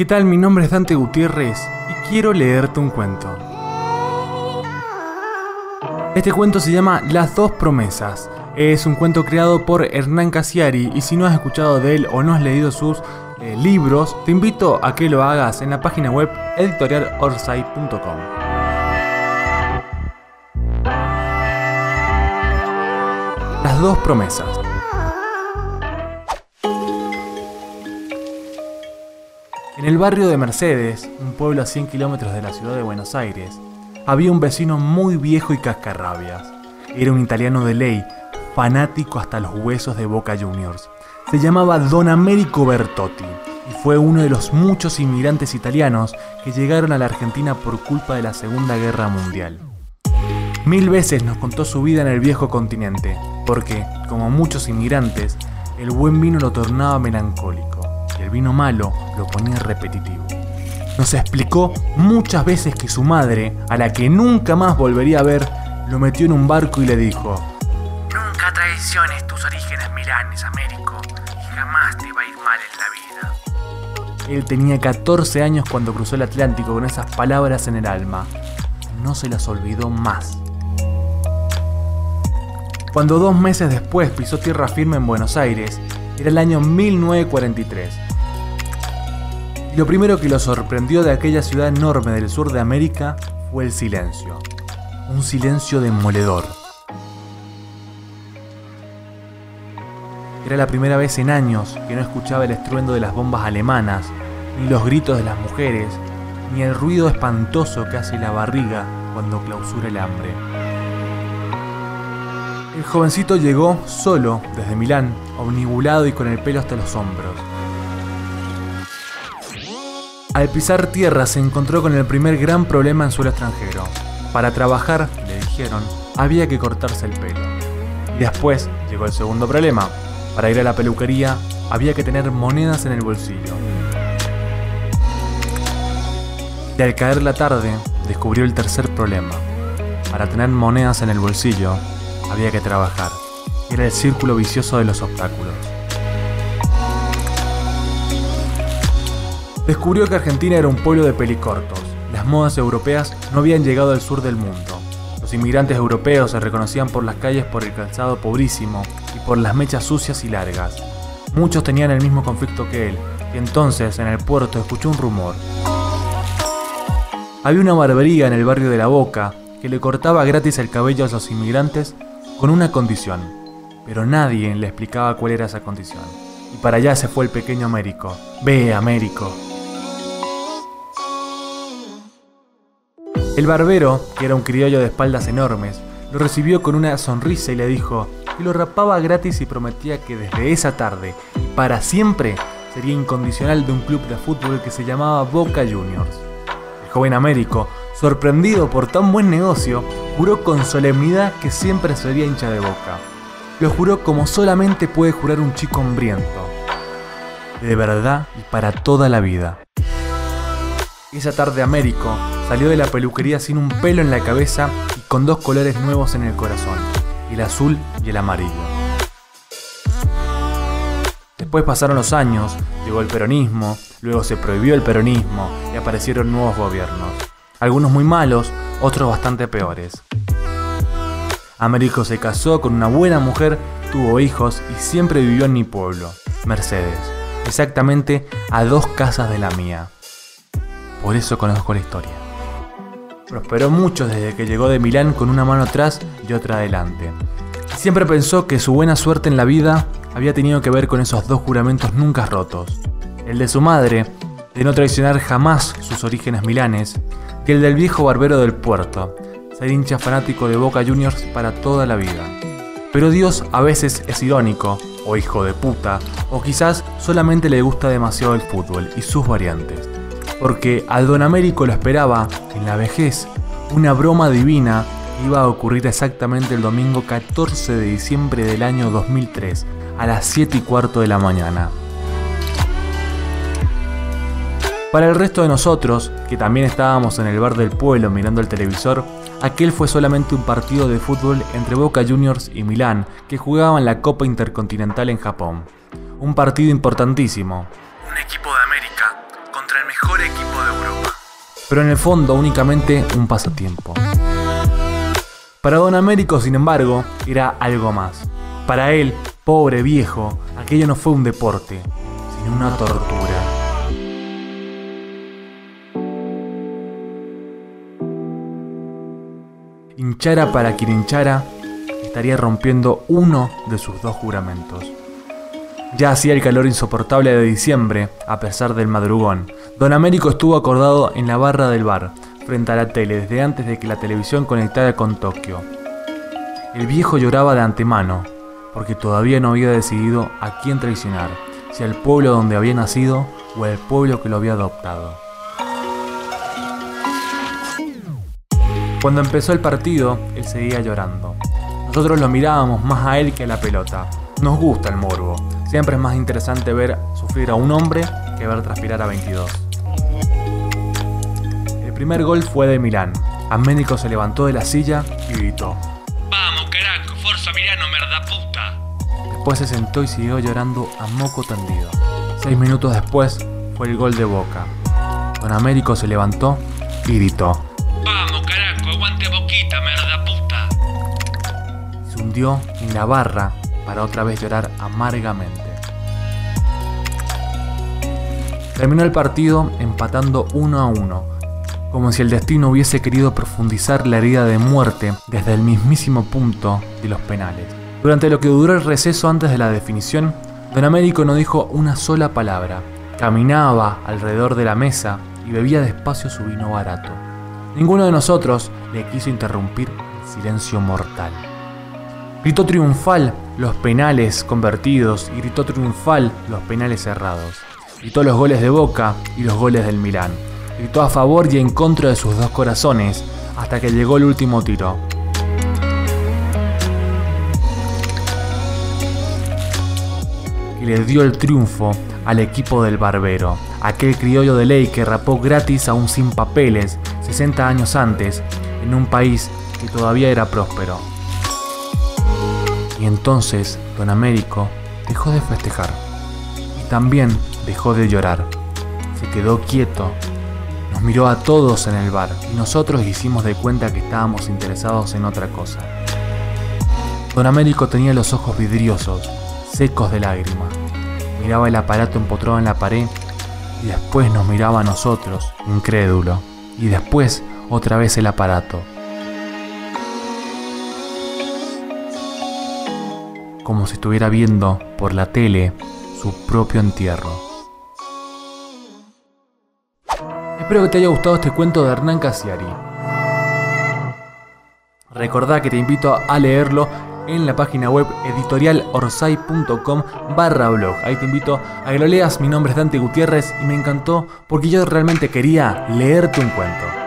¿Qué tal? Mi nombre es Dante Gutiérrez y quiero leerte un cuento. Este cuento se llama Las dos promesas. Es un cuento creado por Hernán Casiari y si no has escuchado de él o no has leído sus eh, libros, te invito a que lo hagas en la página web editorialorsay.com. Las dos promesas. En el barrio de Mercedes, un pueblo a 100 kilómetros de la ciudad de Buenos Aires, había un vecino muy viejo y cascarrabias. Era un italiano de ley, fanático hasta los huesos de Boca Juniors. Se llamaba Don Américo Bertotti y fue uno de los muchos inmigrantes italianos que llegaron a la Argentina por culpa de la Segunda Guerra Mundial. Mil veces nos contó su vida en el viejo continente, porque, como muchos inmigrantes, el buen vino lo tornaba melancólico y el vino malo lo ponía repetitivo. Nos explicó muchas veces que su madre, a la que nunca más volvería a ver, lo metió en un barco y le dijo, Nunca traiciones tus orígenes milanes, Américo, y jamás te va a ir mal en la vida. Él tenía 14 años cuando cruzó el Atlántico con esas palabras en el alma. No se las olvidó más. Cuando dos meses después pisó tierra firme en Buenos Aires, era el año 1943. Lo primero que lo sorprendió de aquella ciudad enorme del sur de América fue el silencio. Un silencio demoledor. Era la primera vez en años que no escuchaba el estruendo de las bombas alemanas, ni los gritos de las mujeres, ni el ruido espantoso que hace la barriga cuando clausura el hambre. El jovencito llegó solo desde Milán, omnibulado y con el pelo hasta los hombros. Al pisar tierra se encontró con el primer gran problema en suelo extranjero. Para trabajar, le dijeron, había que cortarse el pelo. Y después llegó el segundo problema. Para ir a la peluquería, había que tener monedas en el bolsillo. Y al caer la tarde, descubrió el tercer problema. Para tener monedas en el bolsillo, había que trabajar. Era el círculo vicioso de los obstáculos. Descubrió que Argentina era un pueblo de pelicortos. Las modas europeas no habían llegado al sur del mundo. Los inmigrantes europeos se reconocían por las calles por el calzado pobrísimo y por las mechas sucias y largas. Muchos tenían el mismo conflicto que él, y entonces en el puerto escuchó un rumor. Había una barbería en el barrio de La Boca que le cortaba gratis el cabello a los inmigrantes con una condición, pero nadie le explicaba cuál era esa condición. Y para allá se fue el pequeño Américo. Ve, Américo. El barbero, que era un criollo de espaldas enormes, lo recibió con una sonrisa y le dijo que lo rapaba gratis y prometía que desde esa tarde y para siempre sería incondicional de un club de fútbol que se llamaba Boca Juniors. El joven Américo, sorprendido por tan buen negocio, juró con solemnidad que siempre sería hincha de Boca. Lo juró como solamente puede jurar un chico hambriento. De verdad y para toda la vida. Esa tarde Américo salió de la peluquería sin un pelo en la cabeza y con dos colores nuevos en el corazón, el azul y el amarillo. Después pasaron los años, llegó el peronismo, luego se prohibió el peronismo y aparecieron nuevos gobiernos. Algunos muy malos, otros bastante peores. Américo se casó con una buena mujer, tuvo hijos y siempre vivió en mi pueblo, Mercedes, exactamente a dos casas de la mía. Por eso conozco la historia. Prosperó mucho desde que llegó de Milán con una mano atrás y otra adelante. Siempre pensó que su buena suerte en la vida había tenido que ver con esos dos juramentos nunca rotos. El de su madre, de no traicionar jamás sus orígenes milanes, y el del viejo barbero del puerto, ser hincha fanático de Boca Juniors para toda la vida. Pero Dios a veces es irónico, o hijo de puta, o quizás solamente le gusta demasiado el fútbol y sus variantes porque al don Américo lo esperaba, en la vejez, una broma divina iba a ocurrir exactamente el domingo 14 de diciembre del año 2003, a las 7 y cuarto de la mañana. Para el resto de nosotros, que también estábamos en el bar del pueblo mirando el televisor, aquel fue solamente un partido de fútbol entre Boca Juniors y Milán, que jugaban la Copa Intercontinental en Japón. Un partido importantísimo. Pero en el fondo únicamente un pasatiempo. Para don Américo, sin embargo, era algo más. Para él, pobre viejo, aquello no fue un deporte, sino una tortura. Hinchara para quien hinchara, estaría rompiendo uno de sus dos juramentos. Ya hacía el calor insoportable de diciembre, a pesar del madrugón. Don Américo estuvo acordado en la barra del bar, frente a la tele, desde antes de que la televisión conectara con Tokio. El viejo lloraba de antemano, porque todavía no había decidido a quién traicionar, si al pueblo donde había nacido o al pueblo que lo había adoptado. Cuando empezó el partido, él seguía llorando. Nosotros lo mirábamos más a él que a la pelota. Nos gusta el morbo. Siempre es más interesante ver sufrir a un hombre que ver transpirar a 22. El primer gol fue de Milán. Aménico se levantó de la silla y gritó. Vamos, carajo, forza Milano, merda puta. Después se sentó y siguió llorando a moco tendido. Seis minutos después fue el gol de Boca. Don Américo se levantó y gritó. Vamos, carajo, aguante boquita, merda puta. Se hundió en la barra para otra vez llorar amargamente. Terminó el partido empatando uno a uno, como si el destino hubiese querido profundizar la herida de muerte desde el mismísimo punto de los penales. Durante lo que duró el receso antes de la definición, Don Américo no dijo una sola palabra. Caminaba alrededor de la mesa y bebía despacio su vino barato. Ninguno de nosotros le quiso interrumpir el silencio mortal. Gritó triunfal los penales convertidos y gritó triunfal los penales cerrados. Gritó los goles de Boca y los goles del Milán. Gritó a favor y en contra de sus dos corazones hasta que llegó el último tiro. Y le dio el triunfo al equipo del Barbero, aquel criollo de ley que rapó gratis aún sin papeles 60 años antes en un país que todavía era próspero. Y entonces Don Américo dejó de festejar y también dejó de llorar. Se quedó quieto, nos miró a todos en el bar y nosotros hicimos de cuenta que estábamos interesados en otra cosa. Don Américo tenía los ojos vidriosos, secos de lágrimas. Miraba el aparato empotrado en la pared y después nos miraba a nosotros, incrédulo. Y después otra vez el aparato. Como si estuviera viendo por la tele su propio entierro. Espero que te haya gustado este cuento de Hernán Casiari. Recordá que te invito a leerlo en la página web editorialorsay.com barra blog. Ahí te invito a que lo leas. Mi nombre es Dante Gutiérrez y me encantó porque yo realmente quería leerte un cuento.